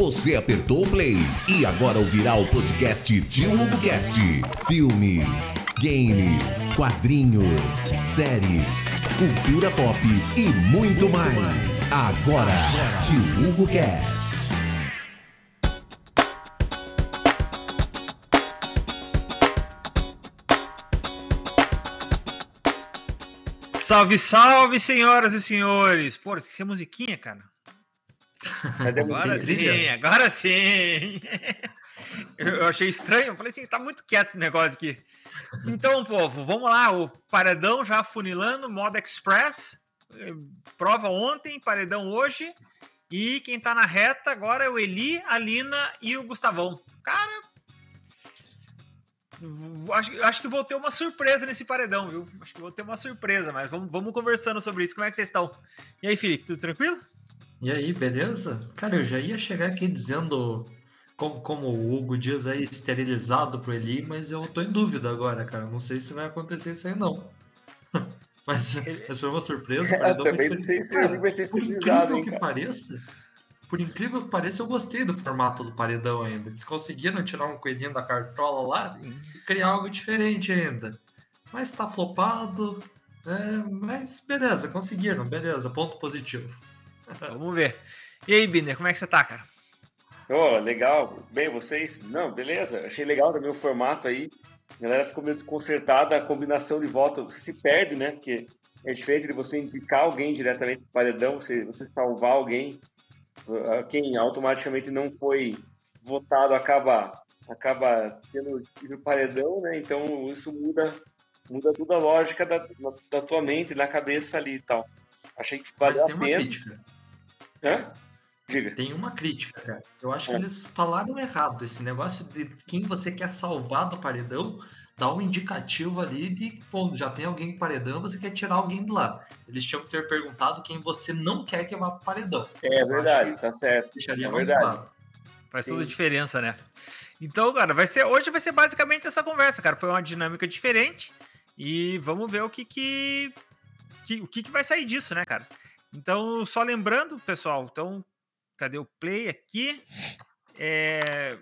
Você apertou o play e agora ouvirá o podcast Tio Cast. Filmes, games, quadrinhos, séries, cultura pop e muito mais. Agora, Tio Hugo Cast. Salve, salve, senhoras e senhores! Pô, esqueci a musiquinha, cara. Agora sim, agora sim. Eu achei estranho, eu falei assim, tá muito quieto esse negócio aqui. Então, povo, vamos lá, o paredão já funilando, modo express. Prova ontem, paredão hoje. E quem tá na reta agora é o Eli, a Lina e o Gustavão. Cara, acho, acho que vou ter uma surpresa nesse paredão, viu? Acho que vou ter uma surpresa, mas vamos, vamos conversando sobre isso. Como é que vocês estão? E aí, Felipe, tudo tranquilo? E aí, beleza? Cara, eu já ia chegar aqui dizendo como, como o Hugo diz aí, esterilizado pro Eli, mas eu tô em dúvida agora, cara. Não sei se vai acontecer isso aí, não. mas, mas foi uma surpresa. É, também não sei se ele vai ser Por incrível hein, que cara. pareça, por incrível que pareça, eu gostei do formato do paredão ainda. Eles conseguiram tirar um coelhinho da cartola lá e criar algo diferente ainda. Mas tá flopado. É, mas beleza, conseguiram, beleza, ponto positivo. Vamos ver. E aí, Biner, como é que você tá, cara? Oh, legal. Bem, vocês? Não, beleza. Achei legal também o formato aí. A galera ficou meio desconcertada, a combinação de votos se perde, né? Porque é diferente de você indicar alguém diretamente pro paredão, você, você salvar alguém. Quem automaticamente não foi votado acaba acaba tendo o paredão, né? Então isso muda muda toda a lógica da, da tua mente, na cabeça ali e tal. Achei que valeu a pena. Crítica. Hã? Diga. Tem uma crítica, cara. Eu acho é. que eles falaram errado. Esse negócio de quem você quer salvar do paredão dá um indicativo ali de, pô, já tem alguém no paredão, você quer tirar alguém de lá. Eles tinham que ter perguntado quem você não quer que vá pro paredão. É verdade, tá certo. Deixaria é mais claro. Faz Sim. toda a diferença, né? Então, cara, vai ser hoje vai ser basicamente essa conversa, cara. Foi uma dinâmica diferente e vamos ver o que que, que o que, que vai sair disso, né, cara? Então, só lembrando, pessoal, então, cadê o play aqui? É,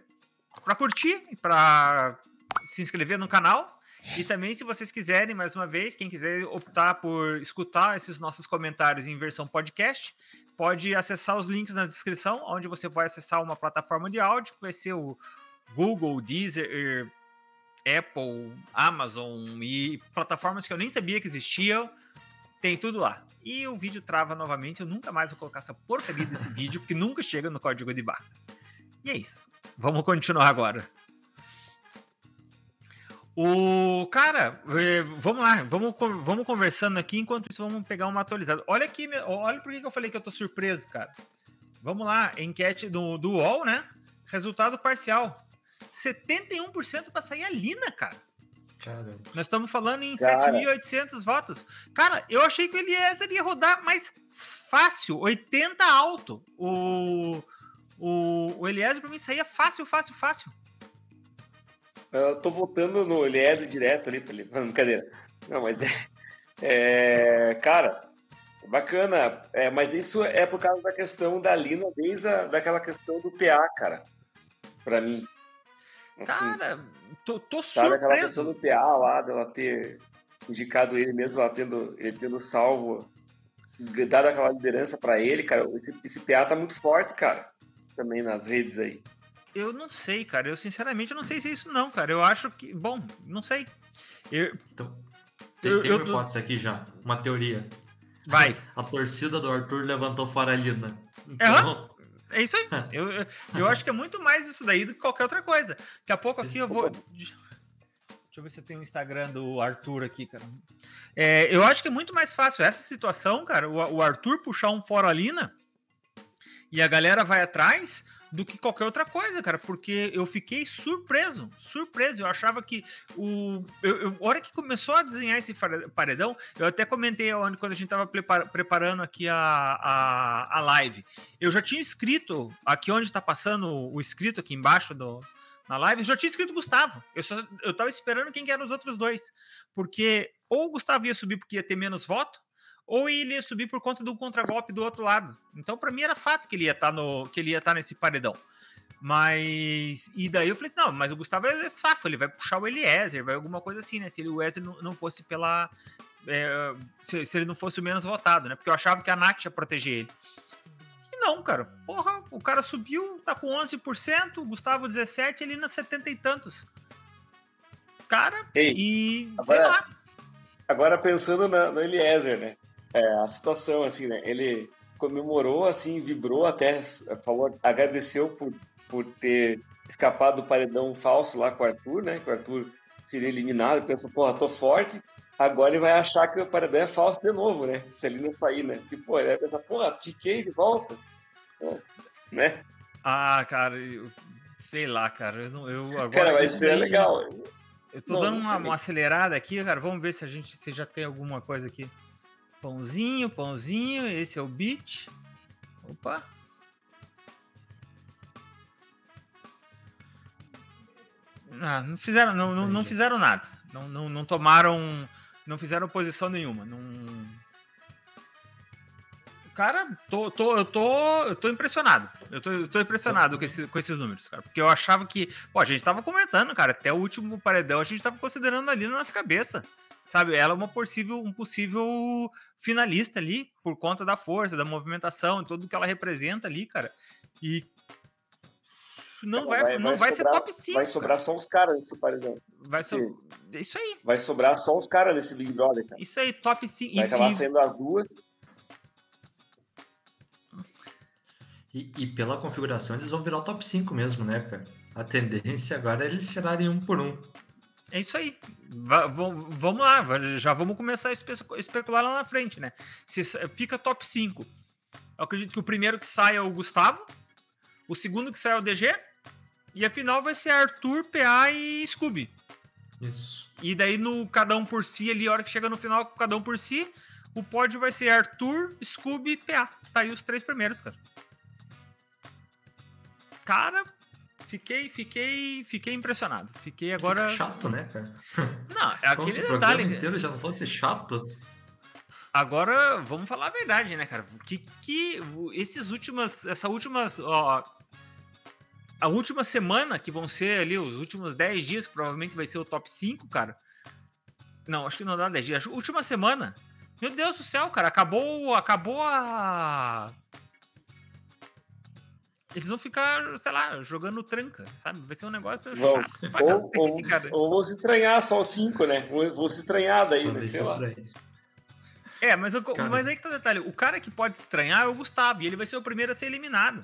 para curtir, para se inscrever no canal. E também, se vocês quiserem, mais uma vez, quem quiser optar por escutar esses nossos comentários em versão podcast, pode acessar os links na descrição, onde você vai acessar uma plataforma de áudio, que vai ser o Google, Deezer, Apple, Amazon e plataformas que eu nem sabia que existiam tem tudo lá. E o vídeo trava novamente. Eu nunca mais vou colocar essa porcaria desse vídeo, porque nunca chega no código de barra. E é isso. Vamos continuar agora. O cara, é, vamos lá, vamos, vamos conversando aqui. Enquanto isso, vamos pegar uma atualizada. Olha aqui, olha por que eu falei que eu tô surpreso, cara. Vamos lá, enquete do, do UOL, né? Resultado parcial: 71% para sair a Lina, cara. Caramba. Nós estamos falando em 7.800 votos. Cara, eu achei que o Eliezer ia rodar mais fácil, 80 alto. O, o, o Eliezer para mim saía fácil, fácil, fácil. Eu tô votando no Eliezer direto ali, ele. Brincadeira. Não, mas é. é cara, bacana. É, mas isso é por causa da questão da Lina, desde a, daquela questão do PA, cara. Pra mim. Assim, cara, tô, tô sabe, surpreso. aquela questão do PA lá, dela ter indicado ele mesmo lá, tendo, ele tendo salvo, dado aquela liderança para ele, cara. Esse, esse PA tá muito forte, cara. Também nas redes aí. Eu não sei, cara. Eu sinceramente não sei se é isso não, cara. Eu acho que. Bom, não sei. Eu, então, tem, eu, tem uma eu, hipótese aqui já, uma teoria. Vai. A torcida do Arthur levantou fora a Lina. Então, é isso aí. eu, eu acho que é muito mais isso daí do que qualquer outra coisa. Daqui a pouco aqui eu vou. Deixa eu ver se eu tenho o Instagram do Arthur aqui, cara. É, eu acho que é muito mais fácil essa situação, cara. O, o Arthur puxar um fora a Lina e a galera vai atrás do que qualquer outra coisa, cara, porque eu fiquei surpreso, surpreso. Eu achava que o. Eu, eu, a hora que começou a desenhar esse paredão, eu até comentei quando a gente tava preparando aqui a, a, a live. Eu já tinha escrito, aqui onde tá passando o escrito aqui embaixo do, na live, eu já tinha escrito Gustavo. Eu, só, eu tava esperando quem que eram os outros dois. Porque ou o Gustavo ia subir porque ia ter menos voto, ou ele ia subir por conta do contragolpe do outro lado. Então, para mim, era fato que ele ia estar tá no, que ele ia estar tá nesse paredão. Mas. E daí eu falei, não, mas o Gustavo é safo, ele vai puxar o Eliezer, vai alguma coisa assim, né? Se ele, o Wesley não, não fosse pela. É, se, se, ele não fosse o menos votado, né? Porque eu achava que a Nath ia proteger ele. E não, cara. Porra, o cara subiu, tá com 11%, o Gustavo 17%, ele na 70 e tantos. Cara, Ei, e. Agora, sei lá. Agora pensando na, no Eliezer, né? É, a situação, assim, né? Ele comemorou, assim, vibrou até, favor, agradeceu por por ter escapado do paredão falso lá com o Arthur, né? Que o Arthur seria eliminado. Pensou, porra, tô forte. Agora ele vai achar que o paredão é falso de novo, né? Se ele não sair, né? E, pô, ele vai pensar, porra, tiquei de volta. né? Ah, cara, eu, sei lá, cara. Eu, não, eu agora. Cara, vai ser bem... legal. Eu tô não, dando uma, uma, acelerada aqui, cara. Vamos ver se a gente se já tem alguma coisa aqui. Pãozinho, pãozinho. Esse é o beat. Opa. Ah, não fizeram, não, não, não, fizeram nada. Não, não, não tomaram. Não fizeram posição nenhuma. Não... Cara, tô, tô, eu, tô, eu tô impressionado. Eu tô, eu tô impressionado com, esse, com esses números, cara. Porque eu achava que. Pô, a gente tava comentando, cara. Até o último paredão a gente tava considerando ali na nossa cabeça. Sabe? Ela é uma possível, um possível finalista ali, por conta da força, da movimentação, tudo que ela representa ali, cara. E, não vai, vai, não vai, vai sobrar, ser top 5. Vai sobrar só os caras nesse paredão. Vai so... Isso aí. Vai sobrar só os caras nesse Big Brother, cara. Isso aí, top 5. Vai e, acabar e... sendo as duas. E, e, pela configuração eles vão virar o top 5 mesmo, né, cara? A tendência agora é eles tirarem um por um. É isso aí. Vamos lá, já vamos começar a espe especular lá na frente, né? Se fica top 5. Eu acredito que o primeiro que sai é o Gustavo, o segundo que sai é o DG, e a final vai ser Arthur, PA e Scooby. Isso. E daí no cada um por si ali, a hora que chega no final, cada um por si, o pódio vai ser Arthur, Scooby e PA. Tá aí os três primeiros, cara. Cara, fiquei, fiquei, fiquei impressionado. Fiquei agora. Fica chato, né, cara? Não, é Como aquele se o inteiro já não fosse chato. Agora, vamos falar a verdade, né, cara? Que que esses últimas, essa últimas, ó, a última semana, que vão ser ali os últimos 10 dias, que provavelmente vai ser o top 5, cara. Não, acho que não dá 10 dias. Última semana. Meu Deus do céu, cara. Acabou, acabou a. Eles vão ficar, sei lá, jogando tranca, sabe? Vai ser um negócio vão. chato. Ou, ou, ou vão se estranhar só os 5, né? Vão se estranhar daí, né? É, mas, eu, mas aí que tá o detalhe. O cara que pode se estranhar é o Gustavo, e ele vai ser o primeiro a ser eliminado.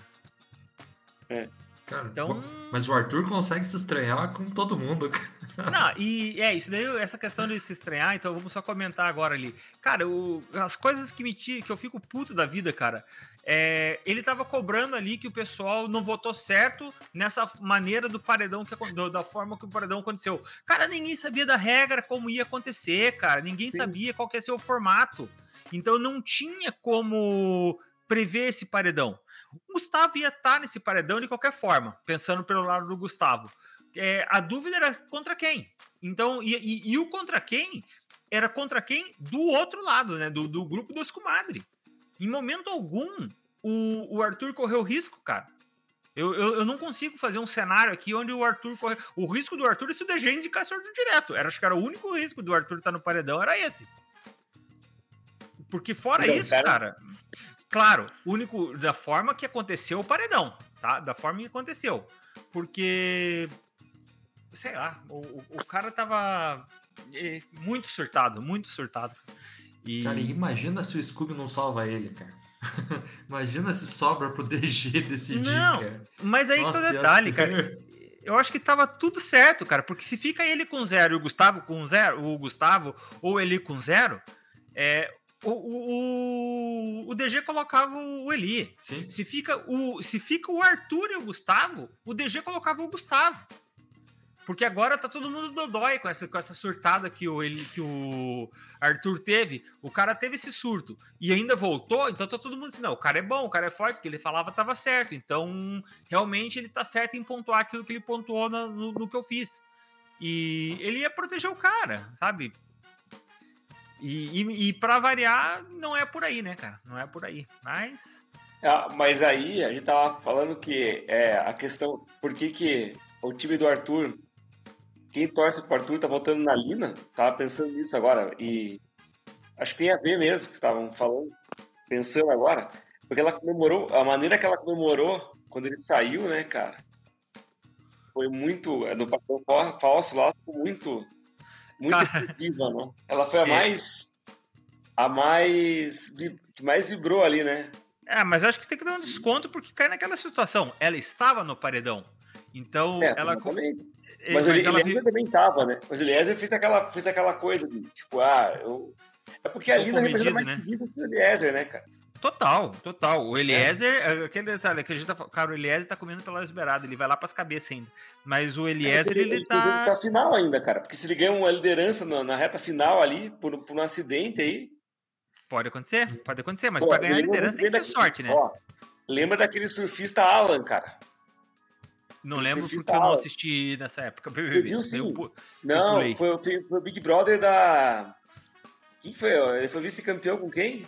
É. Cara, então... mas o Arthur consegue se estranhar com todo mundo. Não, e é isso daí, essa questão de se estranhar, então vamos só comentar agora ali. Cara, o, as coisas que me que eu fico puto da vida, cara, é, ele tava cobrando ali que o pessoal não votou certo nessa maneira do paredão, que, da forma que o paredão aconteceu. Cara, ninguém sabia da regra, como ia acontecer, cara. Ninguém Sim. sabia qual que ia ser o formato. Então não tinha como prever esse paredão. O Gustavo ia estar tá nesse paredão de qualquer forma, pensando pelo lado do Gustavo. É, a dúvida era contra quem. Então, e, e, e, o contra quem era contra quem do outro lado, né? Do, do grupo dos comadre. Em momento algum, o, o Arthur correu risco, cara. Eu, eu, eu, não consigo fazer um cenário aqui onde o Arthur corre. O risco do Arthur é se o DG indicar sorteio direto. Era, acho que era o único risco do Arthur estar tá no paredão, era esse. Porque fora isso, cara, cara Claro, único da forma que aconteceu o paredão, tá? Da forma que aconteceu. Porque, sei lá, o, o cara tava é, muito surtado, muito surtado. E... Cara, imagina se o Scooby não salva ele, cara. imagina se sobra pro DG decidir, não, cara. Mas aí Nossa, que o detalhe, cara. Eu acho que tava tudo certo, cara. Porque se fica ele com zero e o Gustavo com zero, o Gustavo ou ele com zero, é, o, o, o DG colocava o Eli. Sim. Se fica o, se fica o Arthur e o Gustavo, o DG colocava o Gustavo. Porque agora tá todo mundo dodói com essa, com essa surtada que o, ele, que o Arthur teve. O cara teve esse surto e ainda voltou, então tá todo mundo assim, não, o cara é bom, o cara é forte, o que ele falava tava certo. Então, realmente ele tá certo em pontuar aquilo que ele pontuou no, no, no que eu fiz. E ele ia proteger o cara, sabe? E, e, e para variar, não é por aí, né, cara? Não é por aí. Mas. Ah, mas aí a gente tava falando que é a questão. Por que, que o time do Arthur. Quem torce pro Arthur tá votando na Lina? Tava pensando nisso agora. E acho que tem a ver mesmo que estavam falando, pensando agora. Porque ela comemorou, a maneira que ela comemorou quando ele saiu, né, cara? Foi muito. É, do papel falso lá, muito muito expressiva, não? Ela foi a é. mais. A mais. que mais vibrou ali, né? É, mas acho que tem que dar um desconto porque cai naquela situação. Ela estava no paredão. Então, é, ela. Exatamente. É, mas, mas Eliezer ela... também estava, né? Mas o Eliezer fez aquela, fez aquela coisa de, tipo, ah, eu. É porque a Lina representa mais né? que o Eliezer, né, cara? Total, total. O Eliezer, é. aquele detalhe que a gente tá cara, o Eliezer tá comendo pela esberada, ele vai lá pras cabeças ainda. Mas o Eliezer, ele, ele tá. Ele final ainda, cara, porque se ele ganha uma liderança na, na reta final ali, por, por um acidente aí. Pode acontecer, pode acontecer, mas para ganhar a liderança tem que ser sorte, né? Ó, lembra daquele surfista Alan, cara? Não lembro porque eu não assisti nessa época. Você viu sim. Eu, não, eu foi, foi, foi o Big Brother da. Quem foi? Ele foi vice-campeão com quem?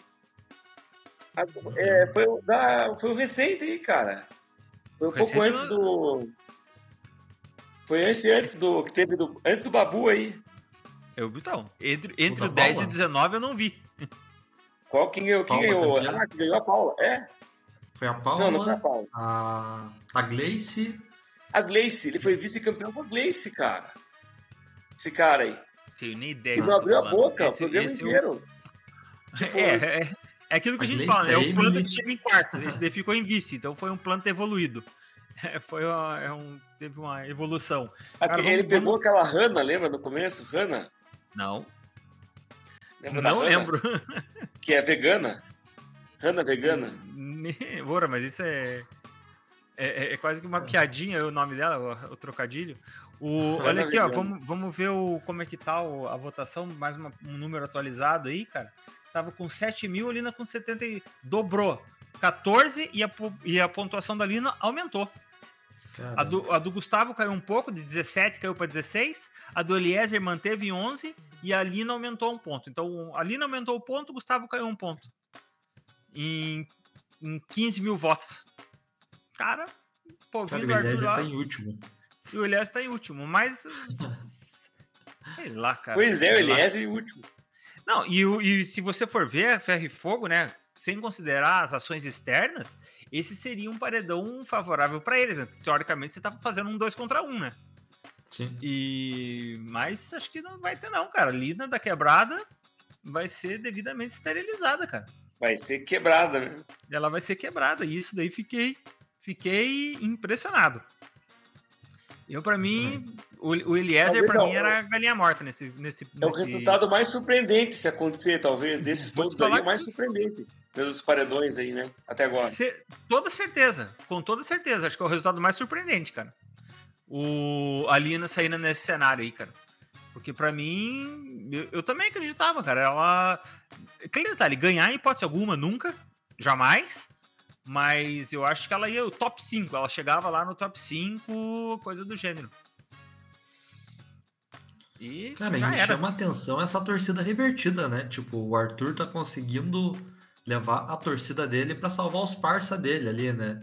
É, foi, o da, foi o recente aí, cara. Foi um recente pouco antes do. Foi antes, antes do. Que teve do. Antes do Babu aí. Eu, então, entre, entre o, o 10 Paula? e 19 eu não vi. Qual? Quem, ganhou? Quem ganhou? Ah, quem ganhou a Paula. É? Foi a Paula. Não, não foi a Paula. A, a Gleice. A Gleice, ele foi vice-campeão com a Gleice, cara. Esse cara aí. Tenho nem ideia. Ele não abriu a boca esse, o programa inteiro. Eu... Tipo, é, é, é aquilo que a, gente fala, né? É o plano que chega em quarto. Esse daí ficou em vice, então foi um plano evoluído. É, foi uma, é um, teve uma evolução. Cara, ele vamos, pegou aquela Hanna, lembra no começo? Hanna? Não. Lembra não lembro. Que é vegana? Hanna vegana? Bora, mas isso é, é, é, quase que uma piadinha o nome dela, o, o trocadilho. O, olha aqui, ó, vamos, vamos ver o, como é que tá o, a votação, mais uma, um número atualizado aí, cara tava com 7 mil, a Lina com 70 e dobrou. 14 e a, e a pontuação da Lina aumentou. A do, a do, Gustavo caiu um pouco, de 17 caiu para 16. A do Eliezer manteve em 11 e a Lina aumentou um ponto. Então a Lina aumentou um ponto, o Gustavo caiu um ponto. Em, em 15 mil votos. Cara, pô, vindo cara, o Eliezer lá, tá em último. E o Eliezer tá em último, mas. sei lá, cara. Pois é, o Eliezer em último. Não, e, e se você for ver Ferro e Fogo, né? Sem considerar as ações externas, esse seria um paredão favorável para eles. Né? Teoricamente, você tá fazendo um dois contra um, né? Sim. E mas acho que não vai ter não, cara. Lina da quebrada vai ser devidamente esterilizada, cara. Vai ser quebrada, né? Ela vai ser quebrada e isso daí fiquei fiquei impressionado. Eu para mim. O, o Eliezer, para mim, era galinha morta nesse, nesse. É o resultado mais surpreendente se acontecer, talvez, desses todos aí, é o mais surpreendente. Pelos paredões aí, né? Até agora. Se, toda certeza, com toda certeza. Acho que é o resultado mais surpreendente, cara. O a Lina saindo nesse cenário aí, cara. Porque para mim, eu, eu, também acreditava, cara. Ela. Aquele detalhe, ganhar em hipótese alguma, nunca, jamais. Mas eu acho que ela ia o top 5. Ela chegava lá no top 5, coisa do gênero. E Cara, já me era. chama atenção essa torcida revertida, né? Tipo, o Arthur tá conseguindo levar a torcida dele para salvar os parça dele ali, né?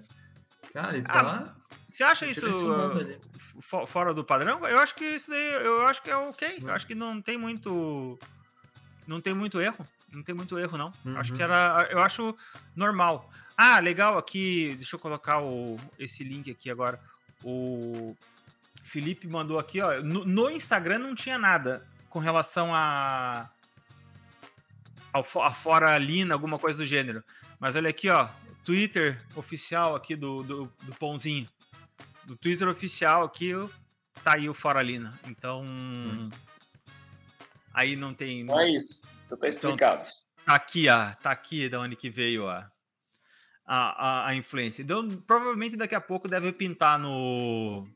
Cara, ele ah, tá. Você acha isso uh, fora do padrão? Eu acho que isso daí, eu acho que é ok. Eu acho que não tem muito. Não tem muito erro. Não tem muito erro, não. Uhum. Acho que era. Eu acho normal. Ah, legal aqui. Deixa eu colocar o, esse link aqui agora. O Felipe mandou aqui, ó. No, no Instagram não tinha nada com relação a. a fora Lina, alguma coisa do gênero. Mas olha aqui, ó. Twitter oficial aqui do, do, do Pãozinho. Do Twitter oficial aqui, tá aí o Fora Lina. Então. Hum. Aí não tem. Não é isso. Então, tá explicado. Então, tá aqui, ó. Tá aqui da onde que veio a, a, a influência. Então, provavelmente daqui a pouco deve pintar no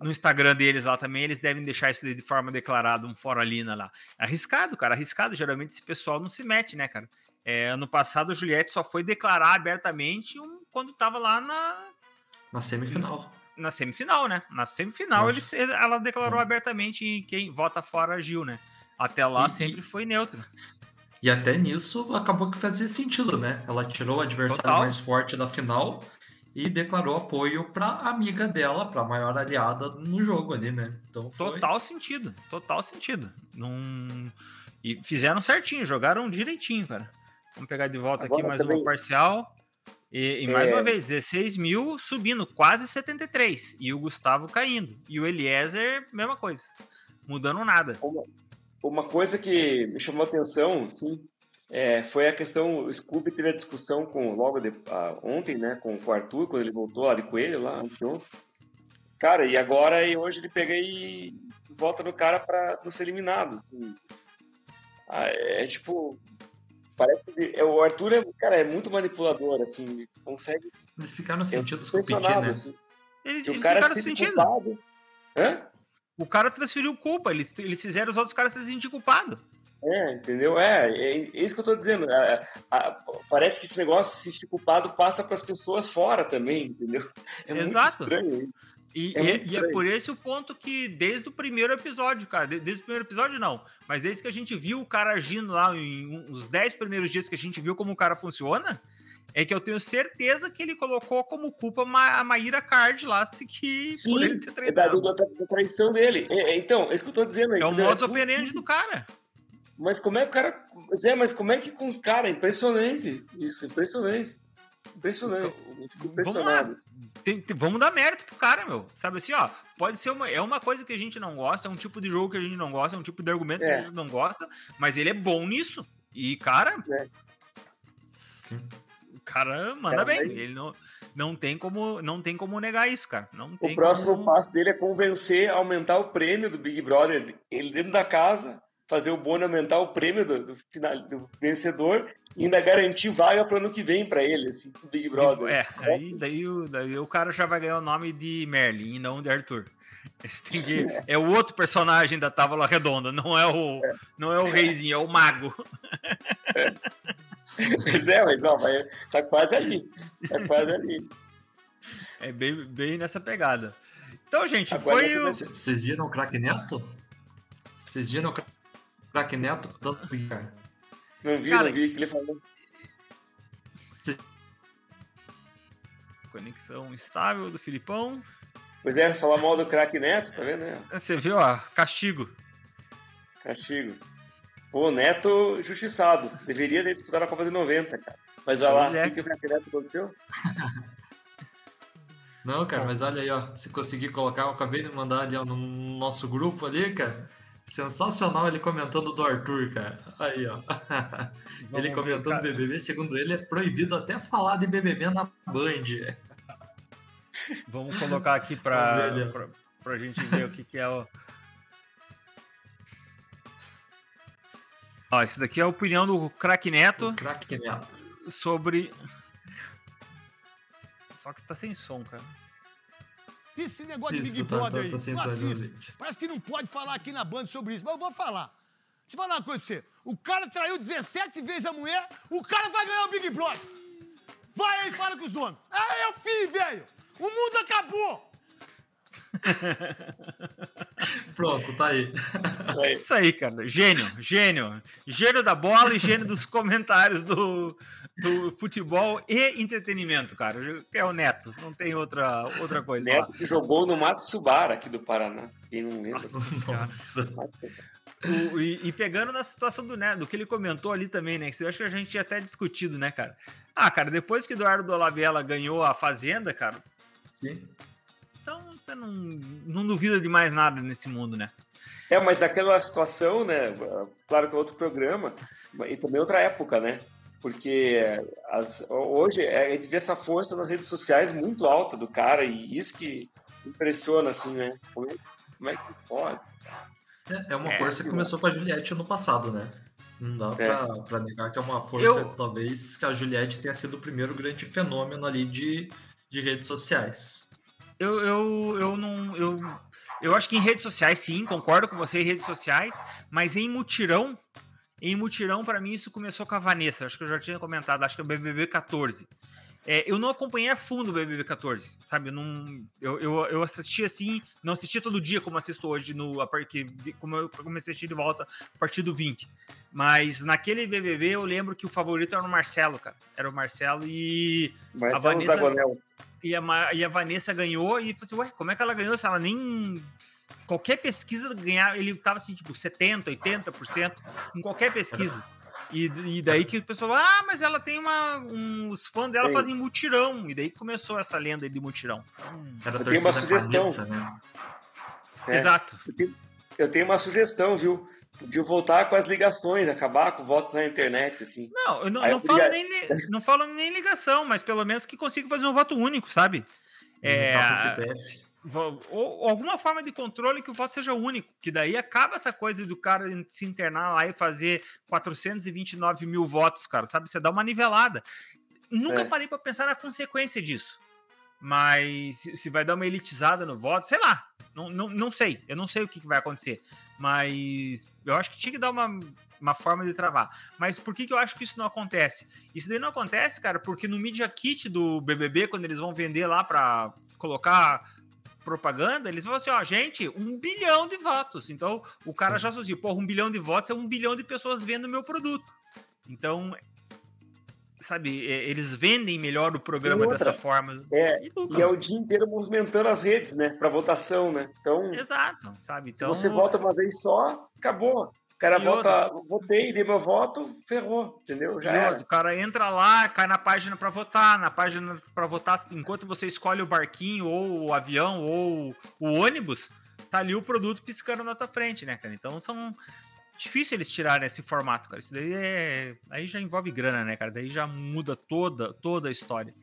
no Instagram deles lá também, eles devem deixar isso de forma declarada, um fora Lina lá. Arriscado, cara, arriscado. Geralmente esse pessoal não se mete, né, cara? É, ano passado a Juliette só foi declarar abertamente um, quando tava lá na. Na semifinal. Na semifinal, né? Na semifinal ela declarou Sim. abertamente quem vota fora Gil, né? Até lá E- sempre foi neutro. E até nisso acabou que fazia sentido, né? Ela tirou o adversário Total. mais forte da final e declarou apoio pra amiga dela, pra maior aliada no jogo ali, né? Então foi. Total sentido. Total sentido. Não... E fizeram certinho, jogaram direitinho, cara. Vamos pegar de volta aqui Agora mais também- uma parcial. E, e mais É. uma vez, 16 mil subindo, quase 73. E o Gustavo caindo. E o Eliezer, mesma coisa. Mudando nada. Uma coisa que me chamou a atenção, sim, é, foi a questão, o Scooby teve a discussão com, logo de- ah, ontem, né, com, com o Arthur, quando ele voltou lá de Coelho, lá anteontem. Cara, e agora, e hoje ele pega e volta no cara pra não ser eliminado, assim. Ah, é tipo, parece que ele- é, o Arthur, é, cara, é muito manipulador, assim, ele consegue... Eles ficaram eu sentidos fico com o Petit, impressionado, né? assim, Eles, que o eles cara ficaram se sentindo. Hã? O cara transferiu culpa. Eles, eles fizeram os outros caras se sentir culpados. É, entendeu? É, é, é isso que eu tô dizendo. É, a- parece que esse negócio de se sentir culpado passa para as pessoas fora também, entendeu? É Exato. muito estranho isso. E É e- e é estranho. por esse o ponto que, desde o primeiro episódio, cara, de- desde o primeiro episódio não, mas desde que a gente viu o cara agindo lá, em os 10 primeiros dias que a gente viu como o cara funciona, é que eu tenho certeza que ele colocou como culpa a Maíra Card lá, se que Sim, por ele ter É da, treinado. da, da traição dele. É, é, então, é isso que eu tô dizendo aí. É o entendeu? modus operandi do cara. Mas como é que o cara. Zé, mas como é que com. Cara, impressionante. Isso, impressionante. Impressionante. eu fico Vamos lá. impressionado. Tem- tem- vamos dar mérito pro cara, meu. Sabe assim, ó, pode ser uma. É uma coisa que a gente não gosta, é um tipo de jogo que a gente não gosta, é um tipo de argumento que É. a gente não gosta, mas ele é bom nisso. E, cara. É. O cara manda Cara, bem. vai- Ele não, não, tem como, não tem como negar isso, cara. Não O próximo como... passo dele é convencer a aumentar o prêmio do Big Brother. Ele dentro da casa, fazer o Boni aumentar o prêmio do, do, final, do vencedor e ainda garantir vaga para ano que vem para ele, assim, pro Big Brother. É, aí, daí, o- daí o cara já vai ganhar o nome de Merlin e não de Arthur. Que- é o outro personagem da Távola Redonda, não é o, não é o reizinho, é o mago. Mas é, mas ó, vai, tá quase ali. Tá quase ali. É bem, bem nessa pegada. Então, gente, Agora foi o. Vocês viram o craque Neto? Vocês viram o craque Neto? Tanto. Não vi, Cara, não vi o que ele falou. Conexão estável do Filipão. Pois é, falar mal do craque Neto, tá vendo? É, Você viu, ó, castigo. castigo. Pô, Neto justiçado. Deveria ter disputado a Copa de 90, cara. Mas vai lá, é. o que, que o Neto aconteceu? Não, cara, mas olha aí, ó. Se conseguir colocar, eu acabei de mandar ali ó, no nosso grupo ali, cara. Sensacional ele comentando do Arthur, cara. Aí, ó. ele ver, comentando cara. BBB, segundo ele, é proibido até falar de BBB na Band. Vamos colocar aqui Vamos ver pra, pra gente ver o que, que é o. Ó, esse daqui é a opinião do craque Neto craque Neto. sobre. Só que tá sem som, cara. Esse negócio de Big Isso, tá, Brother tá, aí, tá sem som, gente. Parece que não pode falar aqui na Band sobre isso, mas eu vou falar. Deixa eu falar uma coisa pra você. O cara traiu 17 vezes a mulher, o cara vai ganhar o Big Brother. Vai aí e fala com os donos. Ah, é o fim, velho. O mundo acabou. Pronto, tá aí. É, Isso aí, cara. Gênio, gênio. Gênio da bola e gênio dos comentários do, do futebol e entretenimento, cara. É o Neto, não tem outra, outra coisa lá. Neto que jogou no Matsubara aqui do Paraná. Quem não lembra? Nossa. O- e, e pegando na situação do Neto, do que ele comentou ali também, né? Que eu acho que a gente tinha até discutido, né, cara? Ah, cara, depois que Eduardo Dolabella ganhou a Fazenda, cara, Sim. Então você não, não duvida de mais nada nesse mundo, né? É, mas naquela situação, né? Claro que é outro programa, e também outra época, né? Porque as- hoje é, a gente vê essa força nas redes sociais muito alta do cara, e isso que impressiona, assim, né? Como é, como é que pode? É, é uma É, força que começou com a Juliette no passado, né? Não dá É. pra, pra negar que é uma força, Eu- talvez, que a Juliette tenha sido o primeiro grande fenômeno ali de, de redes sociais. Eu, eu, eu não. Eu, eu acho que em redes sociais, sim, concordo com você em redes sociais, mas em mutirão, em mutirão, pra mim, isso começou com a Vanessa. Acho que eu já tinha comentado, acho que é o BBB 14. É, eu não acompanhei a fundo o BBB 14, sabe? Eu, não, eu, eu, eu assisti assim, não assisti todo dia como assisto hoje, no, a, que, como eu comecei a assistir de volta a partir do 20. Mas naquele BBB eu lembro que o favorito era o Marcelo, cara. Era o Marcelo e Marcelo a Vanessa. Zagonel. E a, e a Vanessa ganhou e falei assim, ué, como é que ela ganhou se ela nem. Qualquer pesquisa ganhar, ele tava assim, tipo, 70%, 80%, em qualquer pesquisa. E, e, daí que o pessoal, ah, mas ela tem uma. Um, os fãs dela Sim. fazem mutirão. E daí que começou essa lenda de mutirão. Era a Eu tenho uma torcida sugestão. Vanessa, né? É. Exato. Eu tenho, eu tenho uma sugestão, viu? De voltar com as ligações, acabar com o voto na internet, assim. Não, eu não, Aí não, eu falo queria- nem, não falo nem ligação, mas pelo menos que consiga fazer um voto único, sabe? É, ou, ou alguma forma de controle que o voto seja único, que daí acaba essa coisa do cara se internar lá e fazer 429 mil votos, cara, sabe? Você dá uma nivelada. Nunca É. parei pra pensar na consequência disso. Mas se se vai dar uma elitizada no voto, sei lá. Não, não, não sei. Eu não sei o que, que vai acontecer. Mas eu acho que tinha que dar uma, uma forma de travar. Mas por que, que eu acho que isso não acontece? Isso daí não acontece, cara, porque no Media Kit do BBB, quando eles vão vender lá pra colocar propaganda, eles vão assim, ó, gente, um bilhão de votos. Então, o cara já associa, porra, um bilhão de votos é um bilhão de pessoas vendo o meu produto. Então, sabe, eles vendem melhor o programa outra, dessa forma. É, E. E é o dia inteiro movimentando as redes, né? Pra votação, né? Então, Exato, sabe? se Então, você vota uma vez só, acabou. O cara E vota, votei, dei meu voto, ferrou, entendeu? Já era. o cara entra lá, cai na página pra votar, na página pra votar, enquanto você escolhe o barquinho, ou o avião, ou o ônibus, tá ali o produto piscando na tua frente, né, cara? Então são. Difícil eles tirarem esse formato, cara. Isso daí é. Aí já envolve grana, né, cara? Daí já muda toda, toda a história.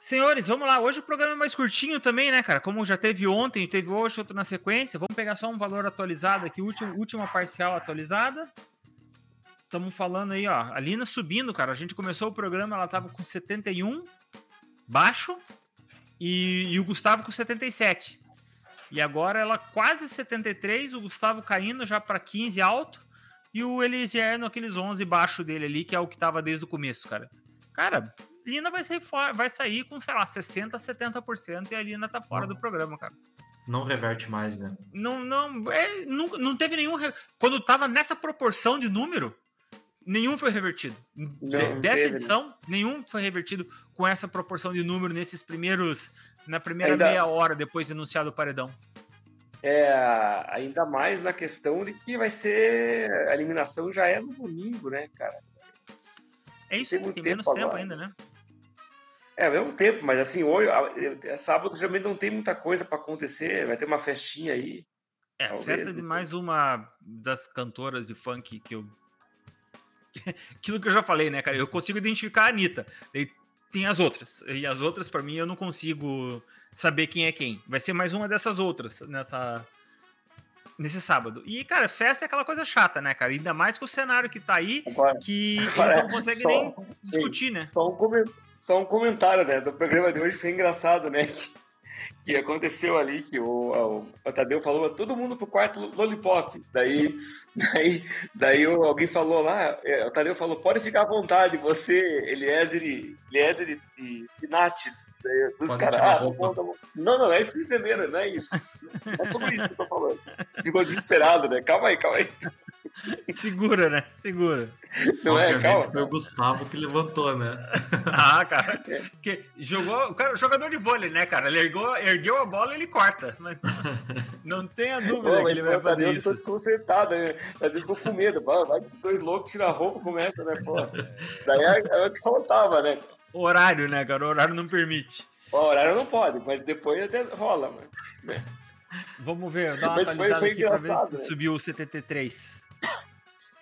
Senhores, vamos lá. Hoje o programa é mais curtinho também, né, cara? Como já teve ontem, teve hoje, outro na sequência. Vamos pegar só um valor atualizado aqui, último, última parcial atualizada. Estamos falando aí, ó. A Lina subindo, cara. A gente começou o programa, ela tava com 71, baixo, e, e o Gustavo com 77. E agora ela quase 73, o Gustavo caindo já para 15 alto, e o Elisier no aqueles 11 baixo dele ali, que é o que tava desde o começo, cara. Cara, Lina vai sair, fora, vai sair com, sei lá, 60%, 70% e a Lina tá fora do programa, cara. Não reverte mais, né? Não, não, é, não, não teve nenhum. re- Quando tava nessa proporção de número, nenhum foi revertido. Não Dessa teve, né? edição, nenhum foi revertido com essa proporção de número nesses primeiros. Na primeira Ainda- meia hora depois de anunciado o paredão. É, ainda mais na questão de que vai ser. A eliminação já é no domingo, né, cara? É isso Tem aí, tem tempo menos tempo agora. ainda, né? É, ao mesmo tempo, mas assim, hoje, é sábado geralmente não tem muita coisa pra acontecer, vai ter uma festinha aí. É, Talvez, festa de mais uma das cantoras de funk que eu. Aquilo que eu já falei, né, cara? Eu consigo identificar a Anitta. Tem as outras. E as outras, pra mim, eu não consigo saber quem é quem. Vai ser mais uma dessas outras nessa. Nesse sábado. E, cara, festa é aquela coisa chata, né, cara? Ainda mais com o cenário que tá aí, Agora, que eles não conseguem só- nem discutir, né? Só um, só um comentário, né? Do programa de hoje foi engraçado, né? Que, que aconteceu ali, que o, o, Tadeu falou, todo mundo pro quarto Lollipop. Daí, daí, daí alguém falou lá, é, o Tadeu falou, pode ficar à vontade, você, Eliezer, e- Eliezer e, e, Nath. Daí, os Pode caras, ah, tá roupa." bom, tá bom. Não, não, é isso que entenderam, não é isso. É sobre isso que eu tô falando. Ficou desesperado, né? Calma aí, calma aí. Segura, né? Segura. Não é, Obviamente calma. foi o Gustavo que levantou, né? Ah, cara. Porque jogou. O cara, jogador de vôlei, né, cara? Ele ergou, ergueu a bola ele corta. Mas não tenha dúvida Pô, que ele vai o Tadeu fazer ficou isso. desconcertado, né? Tadeu ficou com medo. Vai, vai que esses dois loucos tiram a roupa e começa, né? Pô. Daí é, é o que faltava, né? Horário, né, cara? O horário não permite. O horário não pode, mas depois até rola, mano. Vamos ver, dá uma Mas foi- atualizada foi aqui pra ver se né? subiu o 73.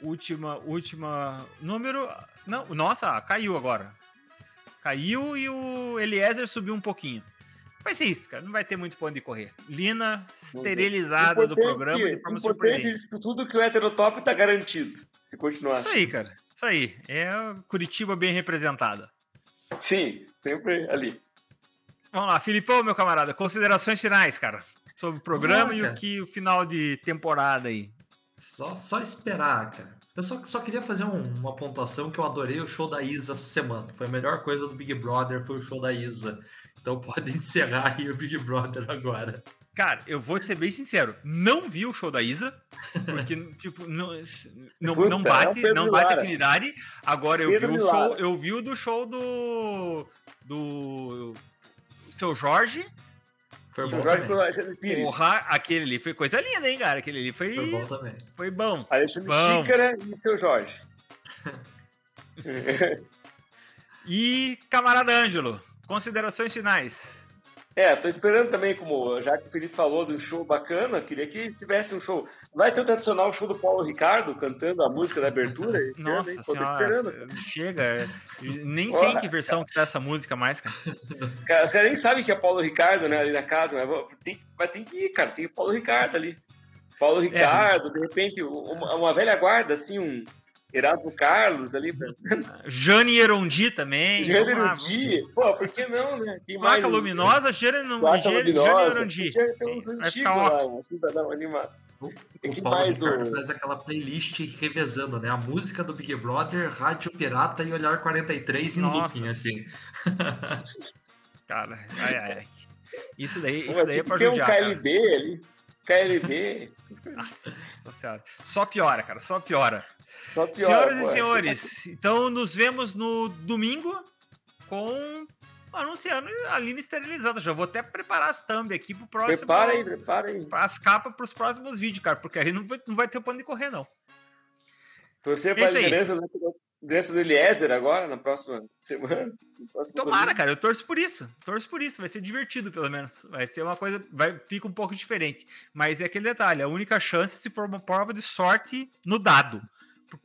Última, última. Número. Não, nossa, caiu agora. Caiu e o Eliezer subiu um pouquinho. Vai ser isso, cara. Não vai ter muito pra onde correr. Lina esterilizada do programa de forma surpreendente. isso tudo que o heterotop tá garantido. Se continuar. Isso aí, cara. Isso aí. É Curitiba bem representada. Sim, sempre ali. Vamos lá, Filipão, meu camarada. Considerações finais, cara. Sobre o programa lá, e o que o final de temporada aí. Só, só esperar, cara. Eu só, só queria fazer um- uma pontuação que eu adorei o show da Isa essa semana. Foi a melhor coisa do Big Brother, foi o show da Isa. Então pode encerrar aí o Big Brother agora. Cara, eu vou ser bem sincero, não vi o show da Isa, porque, tipo, não, não, Puta, não é bate, Pedro não bate afinidade. Agora eu Pedro vi o show, eu vi o do show do. do. seu Jorge. Foi bom Jorge também. Pires. Porra, aquele ali foi coisa linda, hein, cara? Aquele ali foi, Foi bom também. foi bom. Alexandre Bom. Xícara e seu Jorge. E camarada Ângelo, considerações finais. É, tô esperando também, como já que o Felipe falou do show bacana, queria que tivesse um show. Vai ter o tradicional show do Paulo Ricardo cantando a música da abertura? Ano? Nossa Pô, tô esperando. senhora, chega. Nem sei em que versão que tá essa música mais, cara. Cara, os caras nem sabem que é Paulo Ricardo, né, ali na casa, mas tem, mas tem que ir, cara, tem o Paulo Ricardo ali. Paulo Ricardo, de repente, uma, uma velha guarda, assim, um Erasmo Carlos ali. Jane Erondi também. Gênero vamos lá, dia. Pô, por que não, né? Quem Placa mais? Luminosa, Jane Placa Jane Luminosa. Erondi. Ter uns Vai antigos ficar lá, assim, pra dar uma animada. O, o que Paulo mais, Ricardo o- faz aquela playlist revezando, né? A música do Big Brother, Rádio Pirata e Olhar 43 em Nossa. looping, assim. Cara, ai, ai, ai. Isso daí, Pô, isso daí é tem pra que ter um judiar, cara. KLB ali. KLB. Nossa senhora. Só piora, cara, só piora. Pior, Senhoras pô, e é. senhores, então nos vemos no domingo com anunciando a linha esterilizada. Já vou até preparar as thumb aqui pro próximo. Prepara aí, prepara aí. As capas pros próximos vídeos, cara, porque aí não vai, não vai ter pra onde correr, não. Torcer para a liderança, do- liderança do Eliezer agora, na próxima semana. Tomara, domingo. cara, eu torço por isso. Torço por isso. Vai ser divertido, pelo menos. Vai ser uma coisa. Vai, fica um pouco diferente. Mas é aquele detalhe: a única chance se for uma prova de sorte no dado.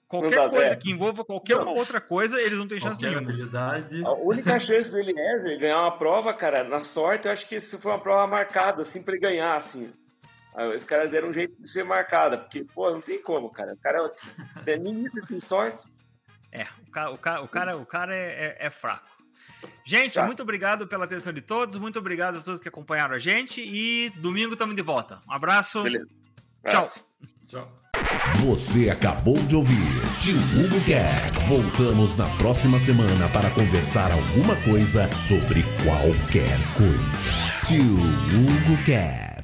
Qualquer dado, coisa é. que envolva qualquer uma outra coisa, eles não têm chance Qualquer nenhuma. habilidade. A única chance do Eliezer ganhar uma prova, cara, na sorte, eu acho que se for uma prova marcada, assim, pra ele ganhar, assim. Aí os caras deram um jeito de ser marcada, porque, pô, não tem como, cara. O cara é ministro, tem sorte. É, o cara, o cara, o cara, o cara é, é- é fraco. Gente, Tá. muito obrigado pela atenção de todos. Muito obrigado a todos que acompanharam a gente. E domingo estamos de volta. Um abraço. Beleza. Tchau. Abraço. Tchau. Você acabou de ouvir Tio Hugo Cast. Voltamos na próxima semana para conversar alguma coisa sobre qualquer coisa. Tio Hugo Cast.